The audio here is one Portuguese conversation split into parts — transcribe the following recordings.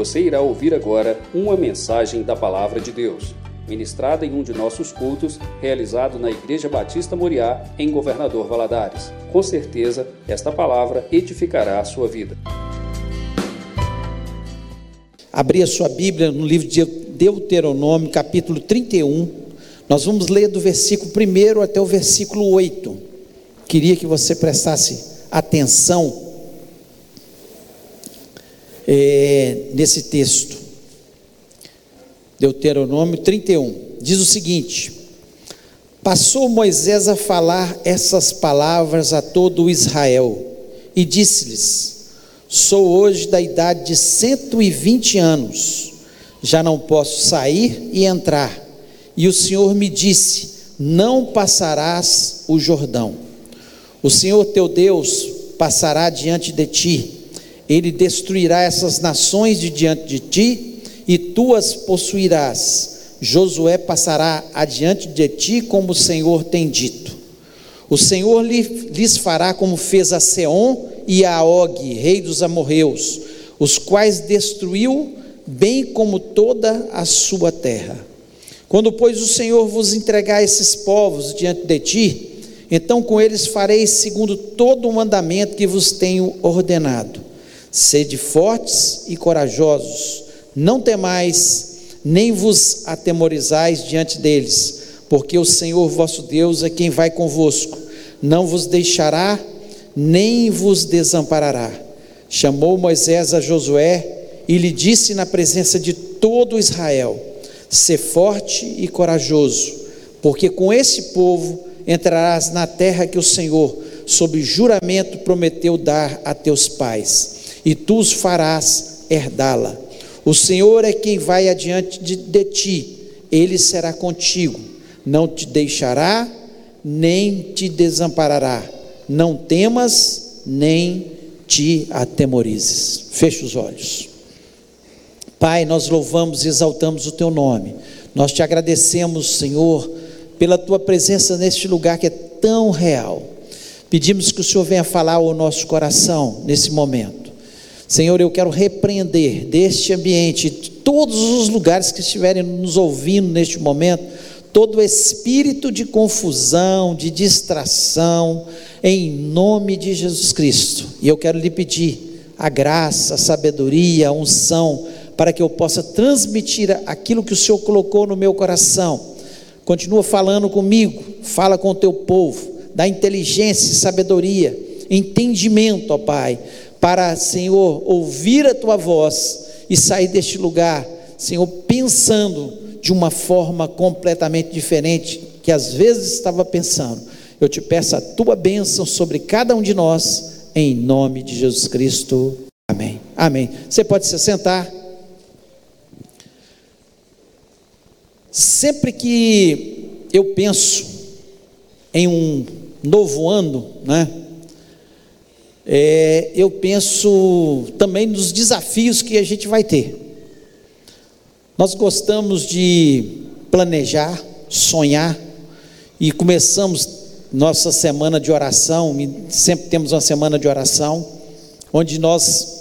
Você irá ouvir agora uma mensagem da Palavra de Deus, ministrada em um de nossos cultos, realizado na Igreja Batista Moriá, em Governador Valadares. Com certeza, esta palavra edificará a sua vida. Abrir a sua Bíblia no livro de Deuteronômio, capítulo 31. Nós vamos ler do versículo 1 até o versículo 8. Queria que você prestasse atenção é, nesse texto. Deuteronômio 31 diz o seguinte: Passou Moisés a falar essas palavras a todo Israel e disse-lhes: Sou hoje da idade de 120 anos, já não posso sair e entrar. E o Senhor me disse: Não passarás o Jordão. O Senhor teu Deus passará diante de ti ele destruirá essas nações de diante de ti e tu as possuirás. Josué passará adiante de ti, como o Senhor tem dito. O Senhor lhes fará como fez a Seom e a Og, rei dos amorreus, os quais destruiu, bem como toda a sua terra. Quando, pois, o Senhor vos entregar esses povos diante de ti, então com eles fareis segundo todo o mandamento que vos tenho ordenado. Sede fortes e corajosos, não temais, nem vos atemorizais diante deles, porque o Senhor vosso Deus é quem vai convosco, não vos deixará, nem vos desamparará. Chamou Moisés a Josué e lhe disse na presença de todo Israel: Sê forte e corajoso, porque com esse povo entrarás na terra que o Senhor, sob juramento, prometeu dar a teus pais e tu os farás herdá-la. O Senhor é quem vai adiante de, de ti, ele será contigo, não te deixará, nem te desamparará. Não temas, nem te atemorizes. Feche os olhos. Pai, nós louvamos e exaltamos o teu nome. Nós te agradecemos, Senhor, pela tua presença neste lugar que é tão real. Pedimos que o Senhor venha falar ao nosso coração nesse momento. Senhor, eu quero repreender deste ambiente, de todos os lugares que estiverem nos ouvindo neste momento, todo espírito de confusão, de distração, em nome de Jesus Cristo. E eu quero lhe pedir a graça, a sabedoria, a unção, para que eu possa transmitir aquilo que o Senhor colocou no meu coração. Continua falando comigo, fala com o teu povo, dá inteligência, sabedoria, entendimento, ó Pai para, Senhor, ouvir a tua voz e sair deste lugar, Senhor, pensando de uma forma completamente diferente que às vezes estava pensando. Eu te peço a tua bênção sobre cada um de nós, em nome de Jesus Cristo. Amém. Amém. Você pode se sentar. Sempre que eu penso em um novo ano, né? É, eu penso também nos desafios que a gente vai ter. Nós gostamos de planejar, sonhar, e começamos nossa semana de oração, sempre temos uma semana de oração, onde nós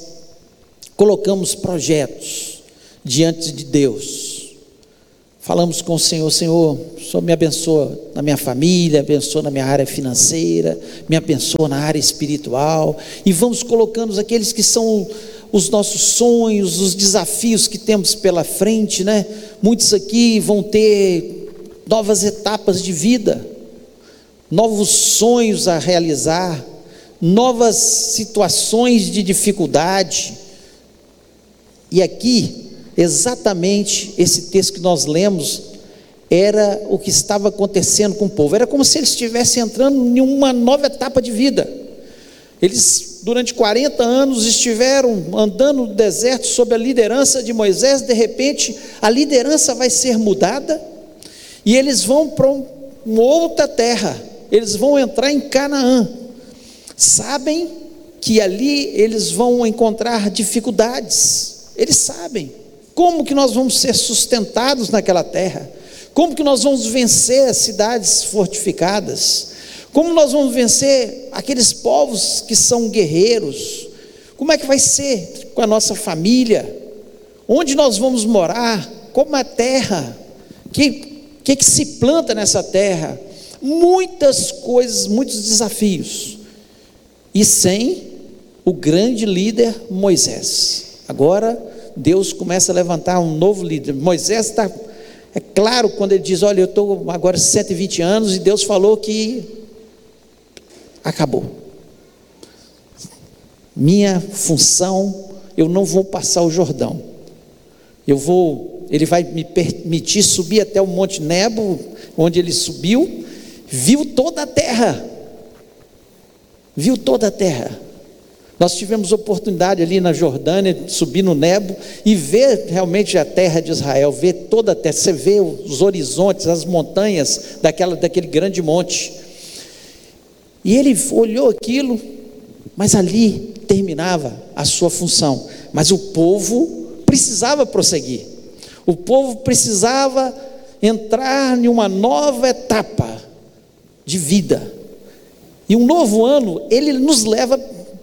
colocamos projetos diante de Deus Falamos com o Senhor, Senhor, o Senhor me abençoa na minha família, abençoa na minha área financeira, me abençoa na área espiritual, e vamos colocando aqueles que são os nossos sonhos, os desafios que temos pela frente, né? Muitos aqui vão ter novas etapas de vida, novos sonhos a realizar, novas situações de dificuldade. E aqui exatamente esse texto que nós lemos era o que estava acontecendo com o povo. Era como se eles estivessem entrando em uma nova etapa de vida. Eles, durante 40 anos, estiveram andando no deserto sob a liderança de Moisés. De repente, a liderança vai ser mudada e eles vão para uma outra terra. Eles vão entrar em Canaã. Sabem que ali eles vão encontrar dificuldades. Eles sabem. Como que nós vamos ser sustentados naquela terra? Como que nós vamos vencer as cidades fortificadas? Como nós vamos vencer aqueles povos que são guerreiros? Como é que vai ser com a nossa família? onde nós vamos morar, como a terra, que que, que se planta nessa terra, muitas coisas, muitos desafios, e sem o grande líder Moisés. Agora Deus começa a levantar um novo líder. Moisés está, é claro, quando ele diz: Olha, eu estou agora 120 anos, e Deus falou que acabou. Minha função, eu não vou passar o Jordão. Eu vou, ele vai me permitir subir até o Monte Nebo, onde ele subiu, viu toda a terra. Viu toda a terra. Nós tivemos oportunidade ali na Jordânia subir no Nebo e ver realmente a terra de Israel, ver toda a terra. Você vê os horizontes, as montanhas daquela, daquele grande monte. E ele olhou aquilo, mas ali terminava a sua função. Mas o povo precisava prosseguir. O povo precisava entrar em uma nova etapa de vida. E um novo ano, ele nos leva,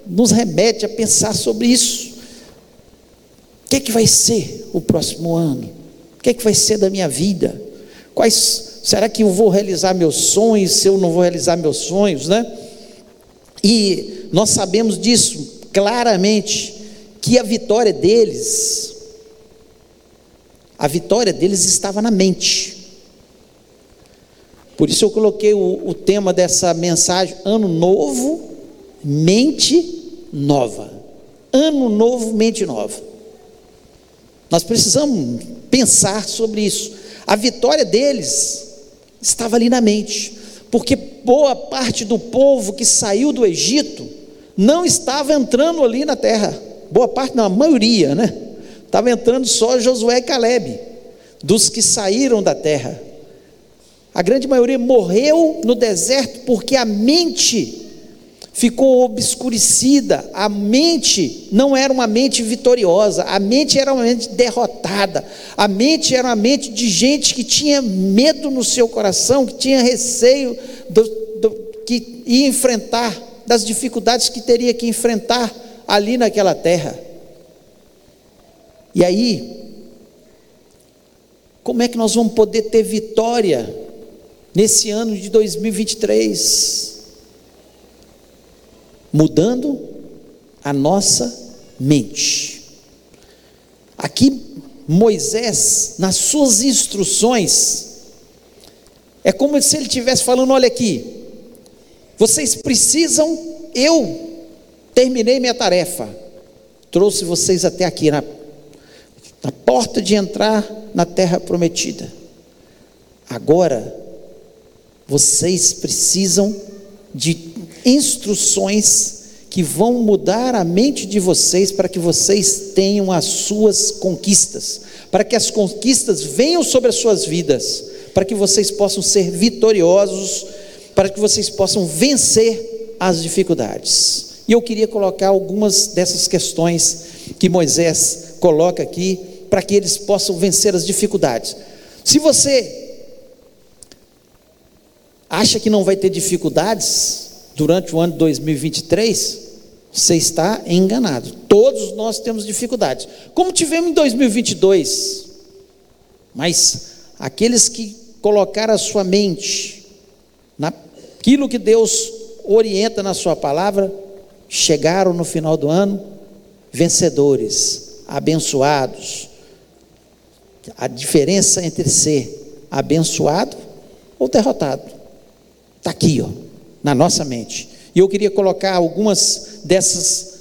nos remete a pensar sobre isso. O que é que vai ser o próximo ano? O que é que vai ser da minha vida? Quais será que eu vou realizar meus sonhos, se eu não vou realizar meus sonhos, né? E nós sabemos disso claramente que a vitória deles a vitória deles estava na mente. Por isso eu coloquei o, o tema dessa mensagem: Ano Novo, Mente Nova. Ano Novo, Mente Nova. Nós precisamos pensar sobre isso. A vitória deles estava ali na mente, porque boa parte do povo que saiu do Egito não estava entrando ali na terra. Boa parte, não, a maioria, né? Estava entrando só Josué e Caleb, dos que saíram da terra. A grande maioria morreu no deserto porque a mente ficou obscurecida, a mente não era uma mente vitoriosa, a mente era uma mente derrotada, a mente era uma mente de gente que tinha medo no seu coração, que tinha receio do, do, que ia enfrentar, das dificuldades que teria que enfrentar ali naquela terra. E aí, como é que nós vamos poder ter vitória nesse ano de 2023, mudando a nossa mente. Aqui, Moisés, nas suas instruções, é como se ele estivesse falando: olha aqui, vocês precisam, eu terminei minha tarefa, trouxe vocês até aqui, na, na porta de entrar na terra prometida. Agora, vocês precisam de instruções que vão mudar a mente de vocês para que vocês tenham as suas conquistas, para que as conquistas venham sobre as suas vidas, para que vocês possam ser vitoriosos, para que vocês possam vencer as dificuldades. E eu queria colocar algumas dessas questões que Moisés coloca aqui, para que eles possam vencer as dificuldades. Se você acha que não vai ter dificuldades durante o ano de 2023, você está enganado. Todos nós temos dificuldades, como tivemos em 2022. Mas aqueles que colocaram a sua mente naquilo que Deus orienta na sua palavra, chegaram no final do ano vencedores, abençoados. A diferença entre ser abençoado ou derrotado Está aqui, ó, na nossa mente. E eu queria colocar algumas dessas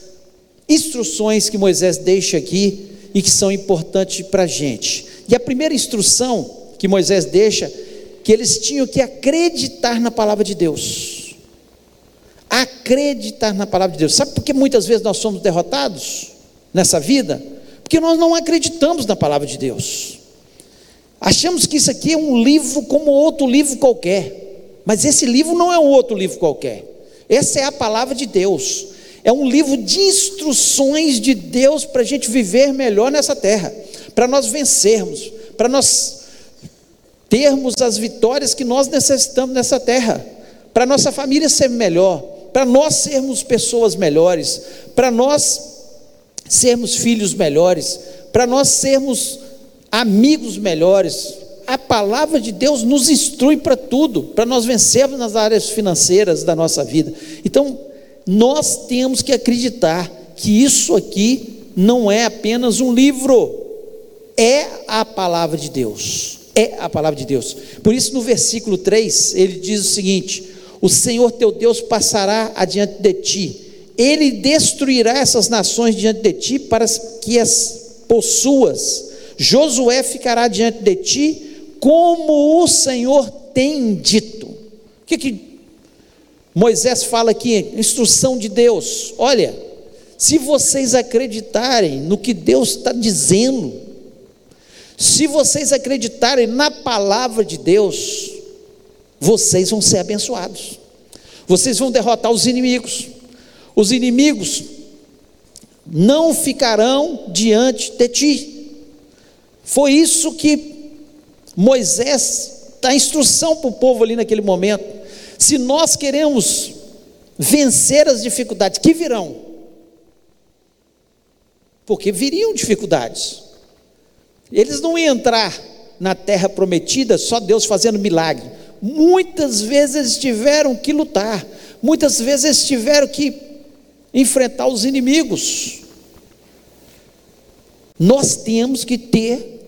instruções que Moisés deixa aqui e que são importantes para a gente. E a primeira instrução que Moisés deixa, que eles tinham que acreditar na palavra de Deus. Acreditar na palavra de Deus. Sabe por que muitas vezes nós somos derrotados nessa vida? Porque nós não acreditamos na palavra de Deus. Achamos que isso aqui é um livro como outro livro qualquer. Mas esse livro não é um outro livro qualquer. Essa é a palavra de Deus. É um livro de instruções de Deus para a gente viver melhor nessa terra, para nós vencermos, para nós termos as vitórias que nós necessitamos nessa terra, para nossa família ser melhor, para nós sermos pessoas melhores, para nós sermos filhos melhores, para nós sermos amigos melhores. A palavra de Deus nos instrui para tudo, para nós vencermos nas áreas financeiras da nossa vida. Então, nós temos que acreditar que isso aqui não é apenas um livro, é a palavra de Deus. É a palavra de Deus. Por isso, no versículo 3, ele diz o seguinte: O Senhor teu Deus passará adiante de ti, ele destruirá essas nações diante de ti para que as possuas. Josué ficará diante de ti, como o Senhor tem dito. O que, que Moisés fala aqui? Instrução de Deus. Olha, se vocês acreditarem no que Deus está dizendo, se vocês acreditarem na palavra de Deus, vocês vão ser abençoados. Vocês vão derrotar os inimigos. Os inimigos não ficarão diante de ti. Foi isso que Moisés dá instrução para o povo ali naquele momento. Se nós queremos vencer as dificuldades que virão, porque viriam dificuldades, eles não iam entrar na terra prometida só Deus fazendo milagre. Muitas vezes eles tiveram que lutar, muitas vezes eles tiveram que enfrentar os inimigos. Nós temos que ter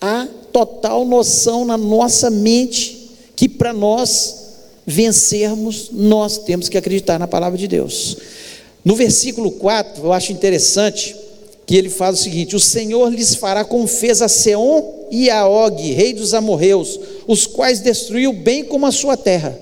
a total noção na nossa mente que para nós vencermos, nós temos que acreditar na palavra de Deus. No versículo 4, eu acho interessante que ele faz o seguinte: O Senhor lhes fará como fez a Seom e a Og, rei dos amorreus, os quais destruiu bem como a sua terra.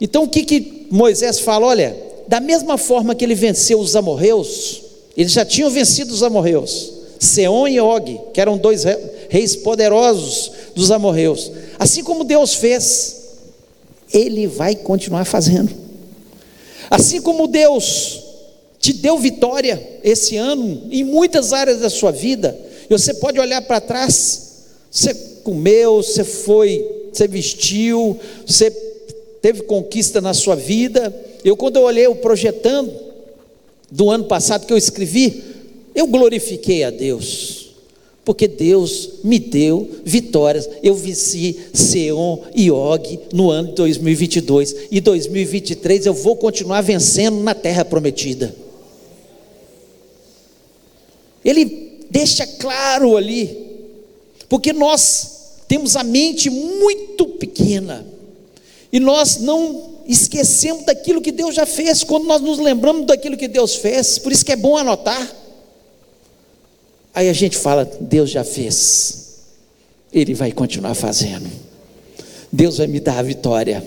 Então o que, que Moisés fala? Olha, da mesma forma que ele venceu os amorreus, eles já tinham vencido os amorreus, Seom e Og, que eram dois reis poderosos dos amorreus. Assim como Deus fez, ele vai continuar fazendo. Assim como Deus te deu vitória esse ano em muitas áreas da sua vida, e você pode olhar para trás, você comeu, você foi, você vestiu, você teve conquista na sua vida. Eu, quando eu olhei o projetando do ano passado que eu escrevi, eu glorifiquei a Deus porque Deus me deu vitórias. Eu venci Seon e Og no ano de 2022 e 2023 eu vou continuar vencendo na terra prometida. Ele deixa claro ali, porque nós temos a mente muito pequena e nós não esquecemos daquilo que Deus já fez quando nós nos lembramos daquilo que Deus fez. Por isso que é bom anotar. Aí a gente fala: Deus já fez, Ele vai continuar fazendo, Deus vai me dar a vitória.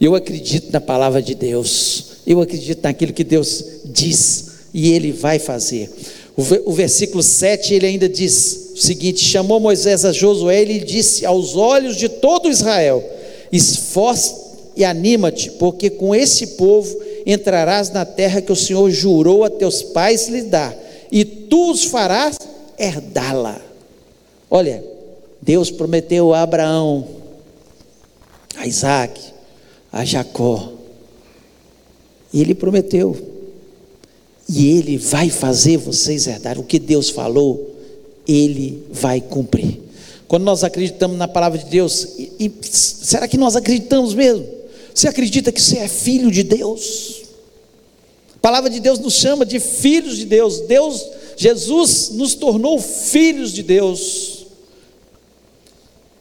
Eu acredito na palavra de Deus, eu acredito naquilo que Deus diz e Ele vai fazer. O versículo 7 ele ainda diz o seguinte: chamou Moisés a Josué e lhe disse aos olhos de todo Israel: esforce e anima-te, porque com esse povo entrarás na terra que o Senhor jurou a teus pais lhe dar, e tu os farás herdá-la. Olha, Deus prometeu a Abraão, a Isaac, a Jacó. E ele prometeu. E ele vai fazer vocês herdar o que Deus falou, ele vai cumprir. Quando nós acreditamos na palavra de Deus, e, e, será que nós acreditamos mesmo? Você acredita que você é filho de Deus? A palavra de Deus nos chama de filhos de Deus. Deus Jesus nos tornou filhos de Deus.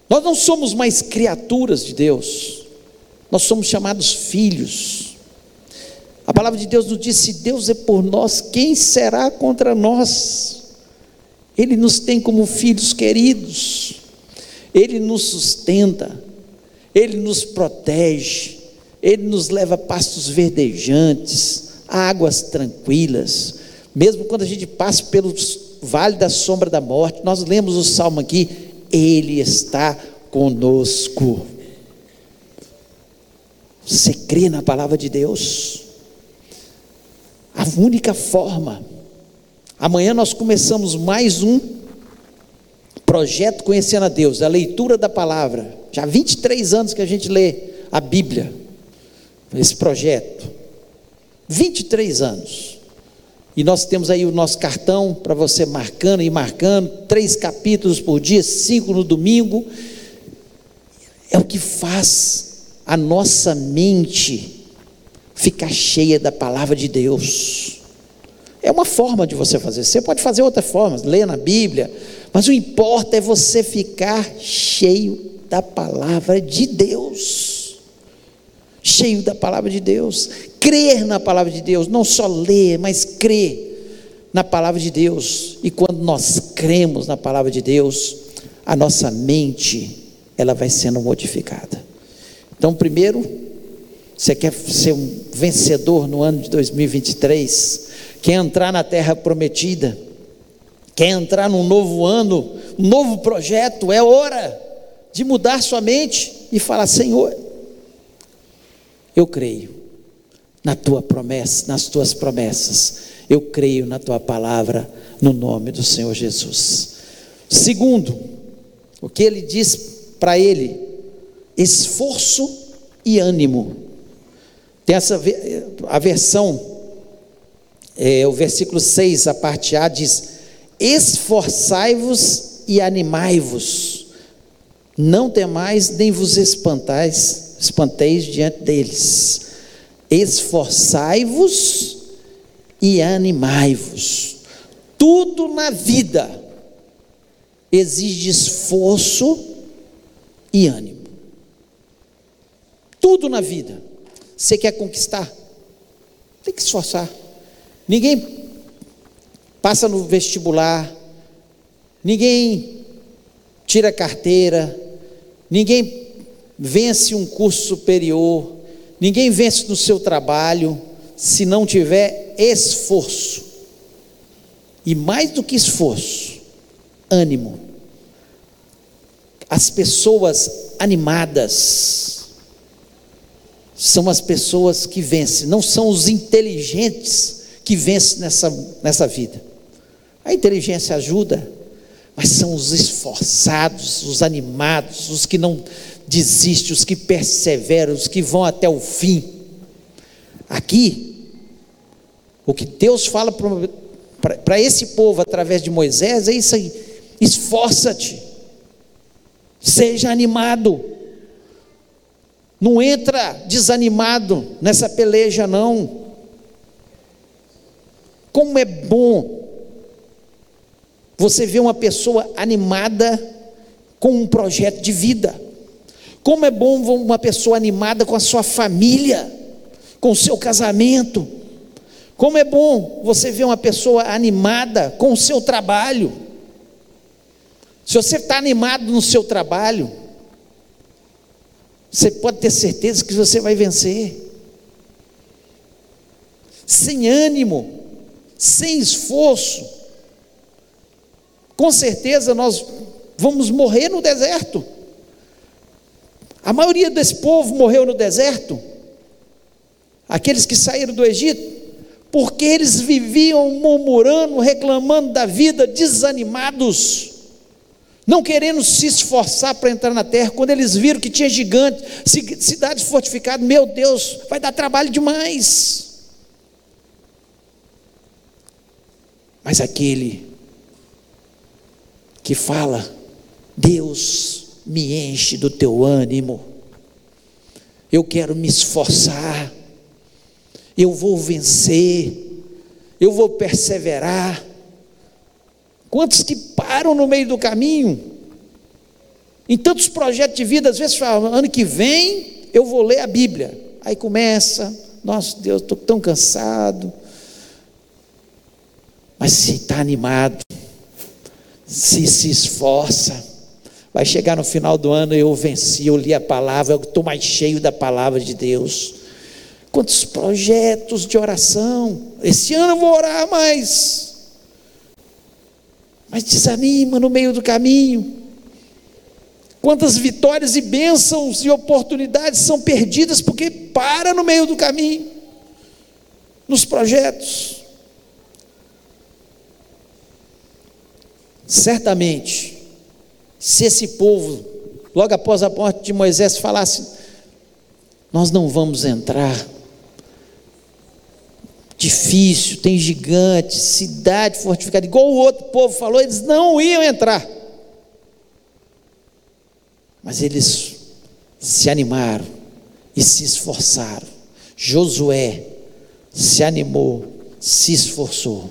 Nós não somos mais criaturas de Deus, nós somos chamados filhos. A palavra de Deus nos diz: se Deus é por nós, quem será contra nós? Ele nos tem como filhos queridos, Ele nos sustenta, Ele nos protege, Ele nos leva a pastos verdejantes, águas tranquilas mesmo quando a gente passa pelo vale da sombra da morte, nós lemos o salmo aqui, Ele está conosco. Você crê na palavra de Deus? A única forma. Amanhã nós começamos mais um projeto Conhecendo a Deus, a leitura da palavra. Já há 23 anos que a gente lê a Bíblia, esse projeto. 23 anos. E nós temos aí o nosso cartão para você marcando e marcando, três capítulos por dia, cinco no domingo. É o que faz a nossa mente ficar cheia da palavra de Deus. É uma forma de você fazer. Você pode fazer outra forma, ler na Bíblia, mas o importa é você ficar cheio da palavra de Deus. Cheio da palavra de Deus, crer na palavra de Deus, não só ler, mas crer na palavra de Deus. E quando nós cremos na palavra de Deus, a nossa mente ela vai sendo modificada. Então, primeiro, você quer ser um vencedor no ano de 2023, quer entrar na terra prometida, quer entrar num novo ano, um novo projeto, é hora de mudar sua mente e falar: Senhor, eu creio na tua promessa, nas tuas promessas, eu creio na tua palavra, no nome do Senhor Jesus. Segundo, o que ele diz para ele: esforço e ânimo. Tem essa a versão, é, o versículo 6, a parte A diz: Esforçai-vos e animai-vos, não temais nem vos espantais, espanteis diante deles. Esforçai-vos e animai-vos. Tudo na vida exige esforço e ânimo. Tudo na vida. Você quer conquistar? Tem que esforçar. Ninguém passa no vestibular, ninguém tira carteira, ninguém vence um curso superior, ninguém vence no seu trabalho se não tiver esforço. E mais do que esforço, ânimo. As pessoas animadas são as pessoas que vencem, não são os inteligentes que vencem nessa, nessa vida. A inteligência ajuda, mas são os esforçados, os animados, os que não desistem, os que perseveram, os que vão até o fim. Aqui, o que Deus fala para esse povo através de Moisés é isso aí: esforça-te, seja animado, não entra desanimado nessa peleja, não. Como é bom você ver uma pessoa animada com um projeto de vida. Como é bom uma pessoa animada com a sua família, com o seu casamento. Como é bom você ver uma pessoa animada com o seu trabalho. Se você está animado no seu trabalho, você pode ter certeza que você vai vencer. Sem ânimo, sem esforço, com certeza nós vamos morrer no deserto. A maioria desse povo morreu no deserto, aqueles que saíram do Egito, porque eles viviam murmurando, reclamando da vida, desanimados, não querendo se esforçar para entrar na terra. Quando eles viram que tinha gigantes, cidades fortificadas, meu Deus, vai dar trabalho demais. Mas aquele que fala, Deus me enche do teu ânimo, eu quero me esforçar, eu vou vencer, eu vou perseverar. Quantos que param no meio do caminho? Em tantos projetos de vida, às vezes falam, ano que vem eu vou ler a Bíblia. Aí começa, nossa Deus, estou tão cansado. Mas se está animado, se se esforça, vai chegar no final do ano, eu venci, eu li a palavra, eu estou mais cheio da palavra de Deus. Quantos projetos de oração. Esse ano eu vou orar mais. Mas desanima no meio do caminho. Quantas vitórias e bênçãos e oportunidades são perdidas porque para no meio do caminho, nos projetos. Certamente, se esse povo, logo após a morte de Moisés, falasse: Nós não vamos entrar difícil, tem gigantes, cidade fortificada, igual o outro povo falou, eles não iam entrar. Mas eles se animaram e se esforçaram. Josué se animou, se esforçou.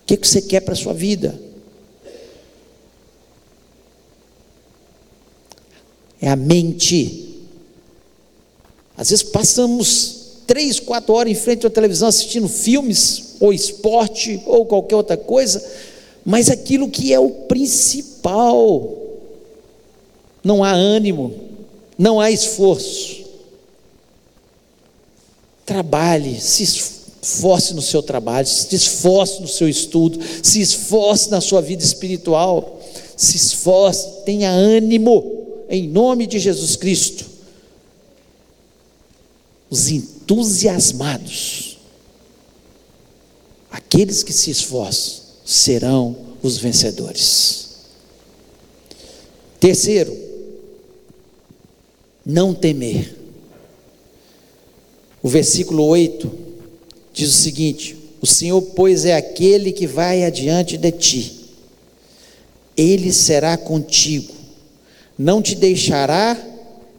O que você quer para a sua vida? É a mente. Às vezes passamos três, quatro horas em frente à televisão assistindo filmes, ou esporte, ou qualquer outra coisa, mas aquilo que é o principal, não há ânimo, não há esforço. Trabalhe, se esforce no seu trabalho, se esforce no seu estudo, se esforce na sua vida espiritual, se esforce, tenha ânimo, em nome de Jesus Cristo. Os entusiasmados, aqueles que se esforçam, serão os vencedores. Terceiro, não temer. O versículo 8 diz o seguinte: O Senhor, pois, é aquele que vai adiante de ti, ele será contigo, não te deixará,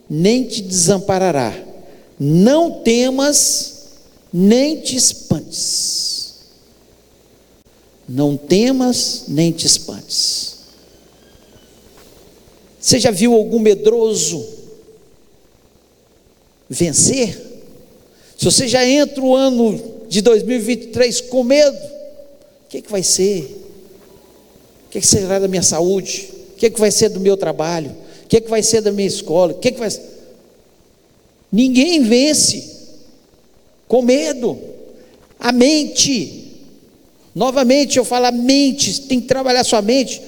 nem te desamparará. Não temas, nem te espantes. Não temas, nem te espantes. Você já viu algum medroso vencer? Se você já entra o ano de 2023 com medo, o que, que vai ser? O que, que será da minha saúde? O que, que vai ser do meu trabalho? O que, que vai ser da minha escola? O que, que vai ser? Ninguém vence com medo. A mente, novamente eu falo, a mente, tem que trabalhar sua mente.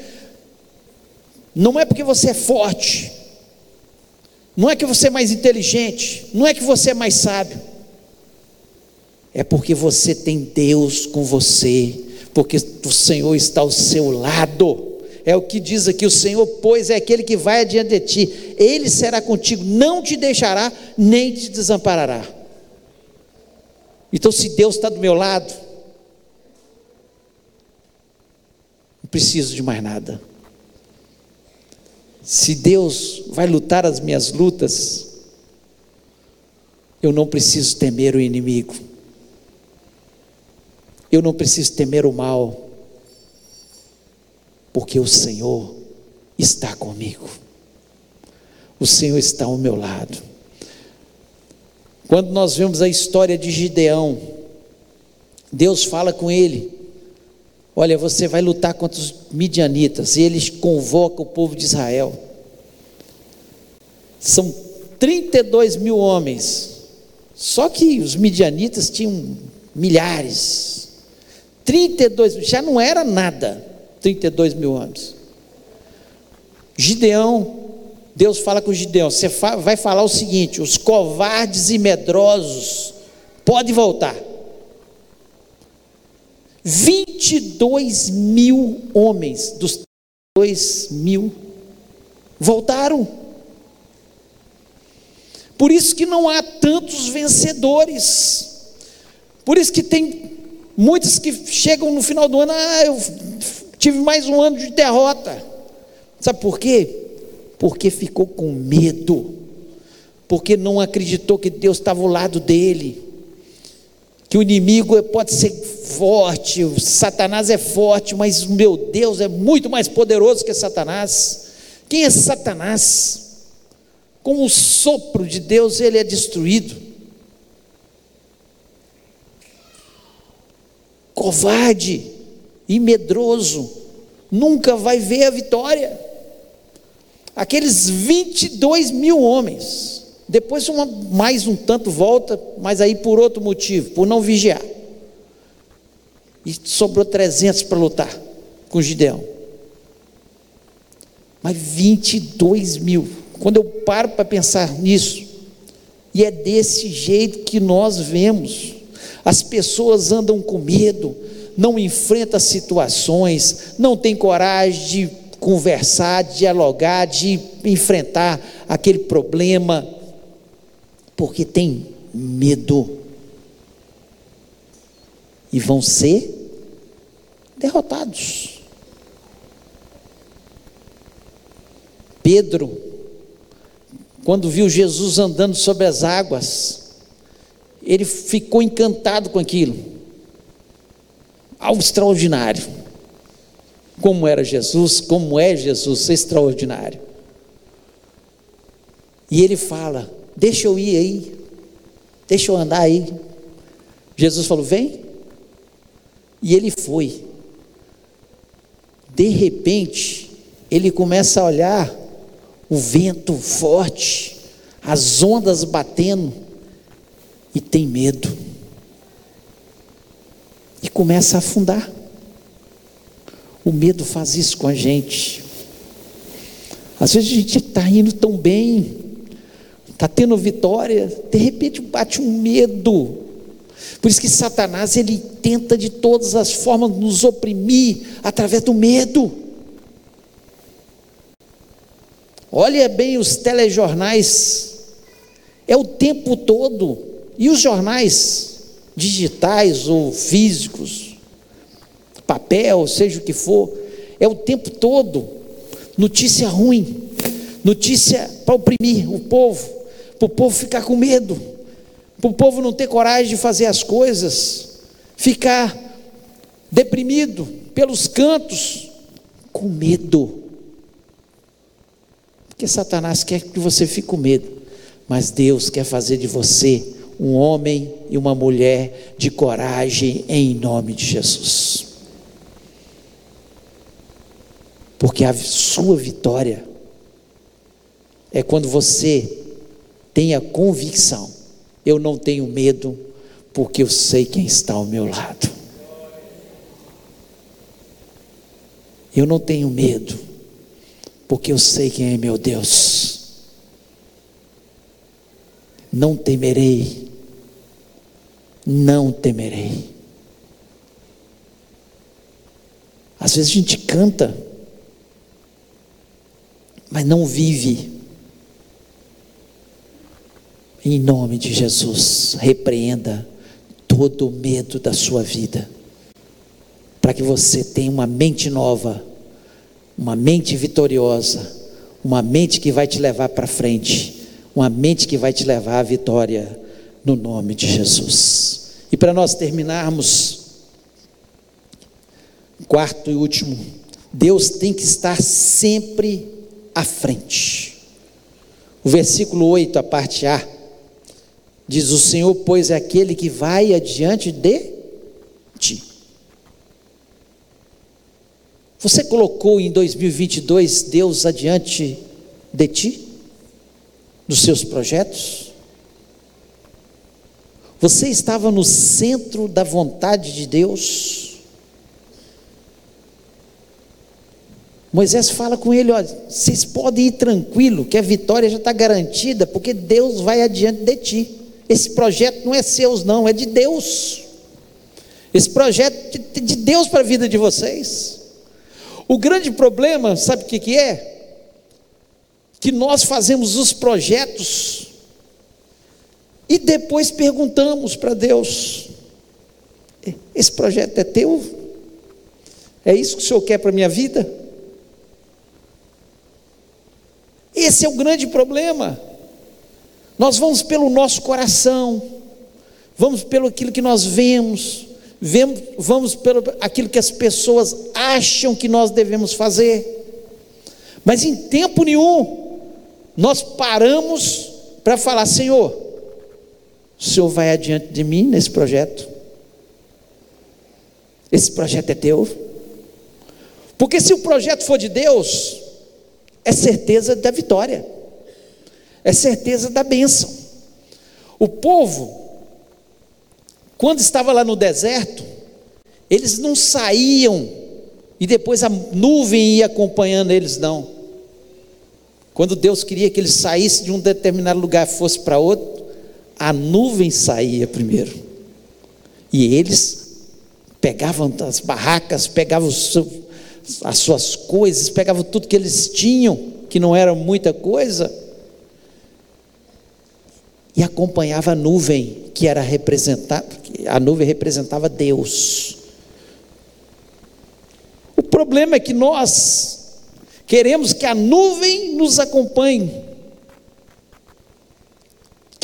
Não é porque você é forte, não é que você é mais inteligente, não é que você é mais sábio, é porque você tem Deus com você, porque o Senhor está ao seu lado. É o que diz aqui: o Senhor, pois, é aquele que vai adiante de ti, ele será contigo, não te deixará, nem te desamparará. Então, se Deus está do meu lado, não preciso de mais nada. Se Deus vai lutar as minhas lutas, eu não preciso temer o inimigo, eu não preciso temer o mal, porque o Senhor está comigo, o Senhor está ao meu lado. Quando nós vemos a história de Gideão, Deus fala com ele, Olha, você vai lutar contra os midianitas. E eles convocam o povo de Israel. São 32 mil homens. Só que os midianitas tinham milhares. 32, já não era nada. 32 mil homens. Gideão, Deus fala com Gideão: você vai falar o seguinte: os covardes e medrosos podem voltar. 22 mil homens dos 2 mil voltaram. Por isso que não há tantos vencedores. Por isso que tem muitos que chegam no final do ano, ah, eu tive mais um ano de derrota. Sabe por quê? Porque ficou com medo. Porque não acreditou que Deus estava ao lado dele. Que o inimigo pode ser forte, Satanás é forte, mas meu Deus é muito mais poderoso que Satanás. Quem é Satanás? Com o sopro de Deus ele é destruído. Covarde e medroso nunca vai ver a vitória. Aqueles 22 mil homens, depois uma, mais um tanto volta, mas aí por outro motivo, por não vigiar e sobrou 300 para lutar com Gideão. Mas 22 mil. Quando eu paro para pensar nisso, e é desse jeito que nós vemos, as pessoas andam com medo, não enfrentam situações, não tem coragem de conversar, de dialogar, de enfrentar aquele problema, porque tem medo. e vão ser derrotados. Pedro, quando viu Jesus andando sobre as águas, ele ficou encantado com aquilo. Algo extraordinário. Como era Jesus, como é Jesus, extraordinário. E ele fala: Deixa eu ir aí, deixa eu andar aí. Jesus falou: Vem. E ele foi. De repente, ele começa a olhar o vento forte, as ondas batendo, e tem medo. E começa a afundar. O medo faz isso com a gente. Às vezes a gente está indo tão bem, está tendo vitória, de repente bate um medo. Por isso que Satanás ele tenta de todas as formas nos oprimir através do medo. Olha bem os telejornais, é o tempo todo, e os jornais digitais ou físicos, papel, seja o que for, é o tempo todo notícia ruim, notícia para oprimir o povo para o povo ficar com medo, para o povo não ter coragem de fazer as coisas, ficar deprimido pelos cantos, com medo. Porque Satanás quer que você fique com medo, mas Deus quer fazer de você um homem e uma mulher de coragem em nome de Jesus. Porque a sua vitória é quando você Tenha convicção. Eu não tenho medo, porque eu sei quem está ao meu lado. Eu não tenho medo, porque eu sei quem é meu Deus. Não temerei, não temerei. Às vezes a gente canta, mas não vive. Em nome de Jesus, repreenda todo o medo da sua vida, para que você tenha uma mente nova, uma mente vitoriosa, uma mente que vai te levar para frente, uma mente que vai te levar à vitória, no nome de Jesus. E para nós terminarmos, quarto e último, Deus tem que estar sempre à frente. O versículo 8, a parte A Diz o Senhor, pois é aquele que vai adiante de ti. Você colocou em 2022 Deus adiante de ti? Dos seus projetos? Você estava no centro da vontade de Deus? Moisés fala com ele: olha, vocês podem ir tranquilo, que a vitória já está garantida, porque Deus vai adiante de ti. Esse projeto não é seu, não, é de Deus. Esse projeto de Deus para a vida de vocês. O grande problema, sabe o que, que é? Que nós fazemos os projetos e depois perguntamos para Deus: esse projeto é teu? É isso que o Senhor quer para a minha vida? Esse é o grande problema. Nós vamos pelo nosso coração, vamos pelo aquilo que nós vemos, vemos vamos pelo aquilo que as pessoas acham que nós devemos fazer. Mas em tempo nenhum nós paramos para falar: Senhor, o Senhor vai adiante de mim nesse projeto? Esse projeto é teu? Porque se o projeto for de Deus, é certeza da vitória é certeza da bênção. O povo, quando estava lá no deserto, eles não saíam e depois a nuvem ia acompanhando eles, não. Quando Deus queria que eles saíssem de um determinado lugar e fosse para outro, a nuvem saía primeiro. E eles pegavam as barracas, pegavam as suas coisas, pegavam tudo que eles tinham, que não era muita coisa, e acompanhava a nuvem, que era representada, a nuvem representava Deus. O problema é que nós queremos que a nuvem nos acompanhe.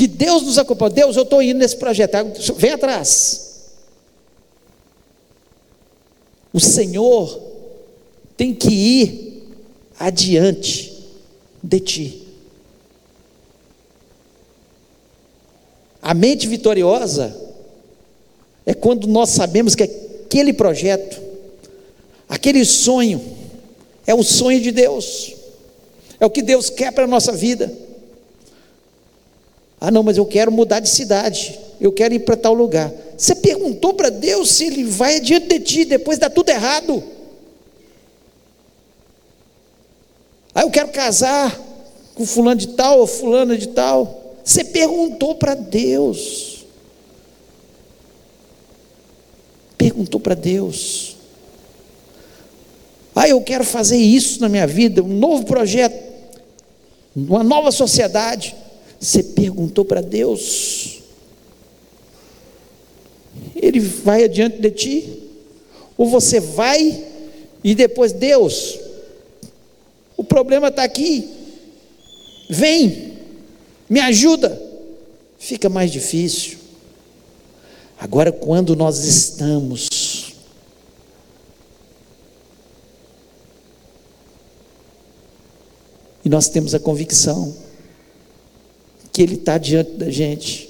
Que Deus nos acompanhe. Deus, eu estou indo nesse projeto, vem atrás. O Senhor tem que ir adiante de ti. A mente vitoriosa é quando nós sabemos que aquele projeto, aquele sonho, é o sonho de Deus, é o que Deus quer para a nossa vida. Ah, não, mas eu quero mudar de cidade, eu quero ir para tal lugar. Você perguntou para Deus se Ele vai adiante de ti, depois dá tudo errado. Ah, eu quero casar com fulano de tal ou fulana de tal. Você perguntou para Deus. Perguntou para Deus. Ah, eu quero fazer isso na minha vida, um novo projeto, uma nova sociedade. Você perguntou para Deus? Ele vai adiante de ti, ou você vai e depois, Deus, o problema está aqui, vem, me ajuda, fica mais difícil. Agora, quando nós estamos e nós temos a convicção que Ele está diante da gente,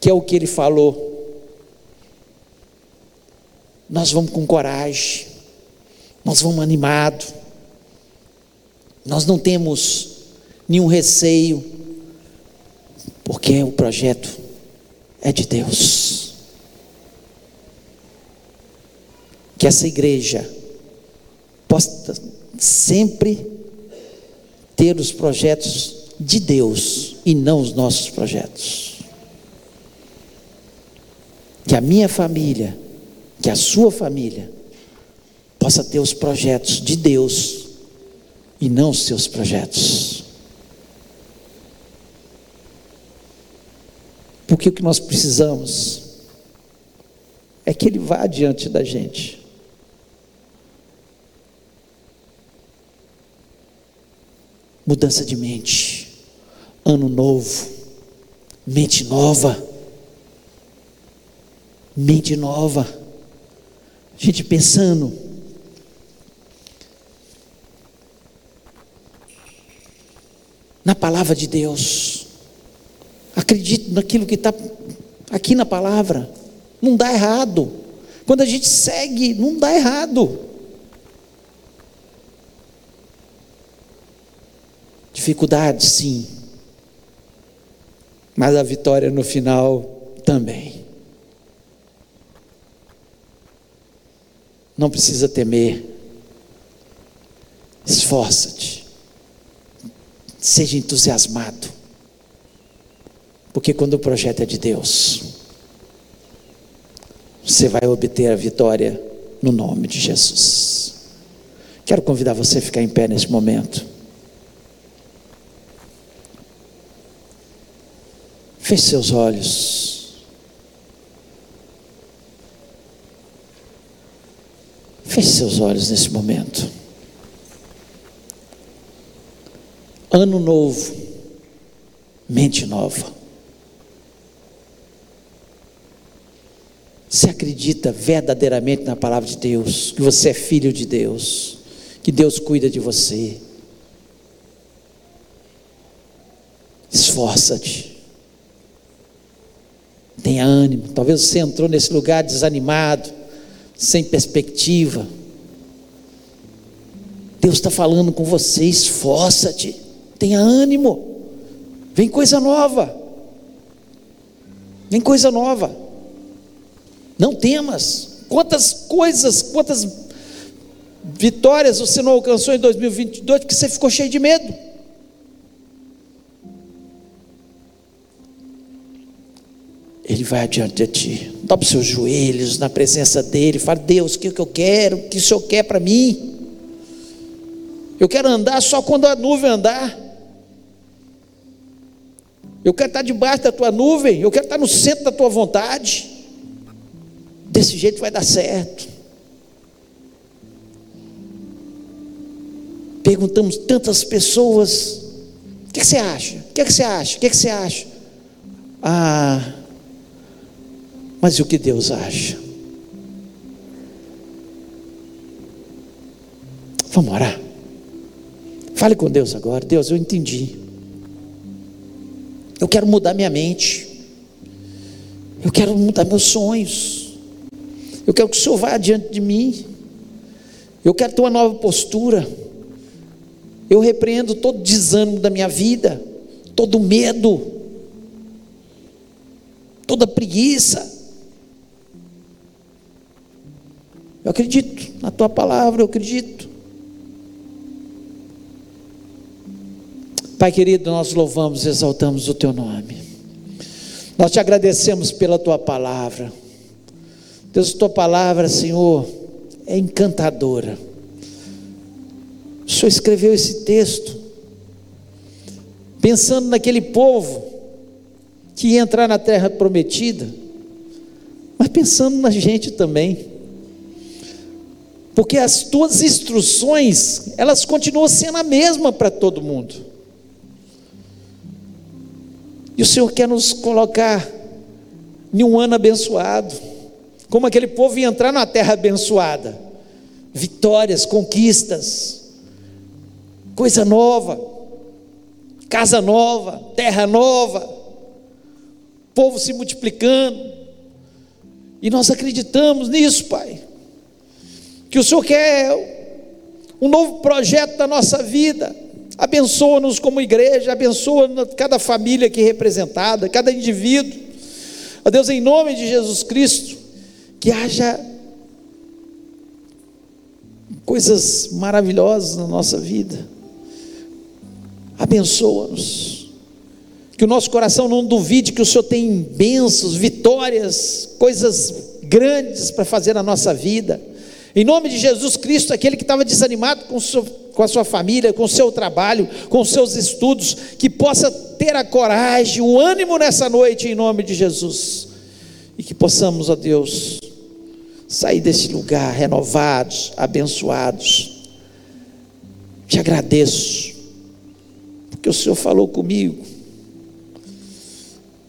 que é o que Ele falou, nós vamos com coragem, nós vamos animado, nós não temos nenhum receio, porque o projeto é de Deus. Que essa igreja possa sempre ter os projetos de Deus e não os nossos projetos. Que a minha família que a sua família possa ter os projetos de Deus e não os seus projetos. Porque o que nós precisamos é que Ele vá adiante da gente. Mudança de mente, ano novo, mente nova, mente nova gente pensando. Na palavra de Deus. Acredito naquilo que está aqui na palavra. Não dá errado. Quando a gente segue, não dá errado. Dificuldades, sim. Mas a vitória no final também. Não precisa temer. Esforça-te. Seja entusiasmado. Porque quando o projeto é de Deus, você vai obter a vitória no nome de Jesus. Quero convidar você a ficar em pé nesse momento. Feche seus olhos. Feche seus olhos nesse momento. Ano novo, mente nova. Você acredita verdadeiramente na palavra de Deus, que você é filho de Deus, que Deus cuida de você. Esforça-te. Tenha ânimo. Talvez você entrou nesse lugar desanimado sem perspectiva. Deus está falando com você, esforça-te, tenha ânimo, vem coisa nova, vem coisa nova, não temas. Quantas coisas, quantas vitórias você não alcançou em 2022 porque você ficou cheio de medo? Ele vai adiante de ti. Dobre seus joelhos na presença dele. Fala, Deus, o que, que eu quero? O que o Senhor quer para mim? Eu quero andar só quando a nuvem andar. Eu quero estar debaixo da tua nuvem, eu quero estar no centro da tua vontade. Desse jeito vai dar certo. Perguntamos tantas pessoas: o que, que você acha? O que, que você acha? O que, que você acha? Ah, mas o que Deus acha? Vamos orar. Fale com Deus agora. Deus, eu entendi. Eu quero mudar minha mente. Eu quero mudar meus sonhos. Eu quero que o Senhor vá adiante de mim. Eu quero ter uma nova postura. Eu repreendo todo desânimo da minha vida, todo medo, toda preguiça. Eu acredito na tua palavra, eu acredito. Pai querido, nós louvamos e exaltamos o teu nome. Nós te agradecemos pela tua palavra. Deus, tua palavra, Senhor, é encantadora. O Senhor escreveu esse texto pensando naquele povo que ia entrar na terra prometida, mas pensando na gente também. Porque as tuas instruções, elas continuam sendo a mesma para todo mundo. E o Senhor quer nos colocar em um ano abençoado, como aquele povo ia entrar na terra abençoada. Vitórias, conquistas, coisa nova, casa nova, terra nova, povo se multiplicando. E nós acreditamos nisso, Pai. Que o Senhor quer um novo projeto da nossa vida. Abençoa-nos como igreja, abençoa cada família aqui representada, cada indivíduo. Ó Deus, em nome de Jesus Cristo, que haja coisas maravilhosas na nossa vida. Abençoa-nos. Que o nosso coração não duvide que o Senhor tem bênçãos, vitórias, coisas grandes para fazer na nossa vida. Em nome de Jesus Cristo, aquele que estava desanimado com, seu, com a sua família, com o seu trabalho, com os seus estudos, que possa ter a coragem, o ânimo nessa noite, em nome de Jesus. E que possamos, ó Deus, sair desse lugar renovados, abençoados. Te agradeço, porque o Senhor falou comigo,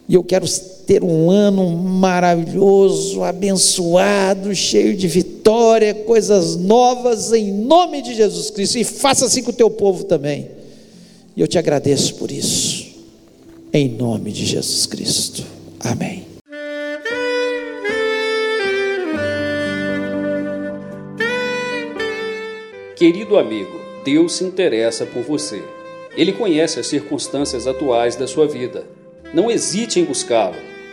e eu quero ter um ano maravilhoso, abençoado, cheio de vitória, coisas novas, em nome de Jesus Cristo. E faça assim com o teu povo também. E eu te agradeço por isso, em nome de Jesus Cristo. Amém. Querido amigo, Deus se interessa por você. Ele conhece as circunstâncias atuais da sua vida. Não hesite em buscá-lo.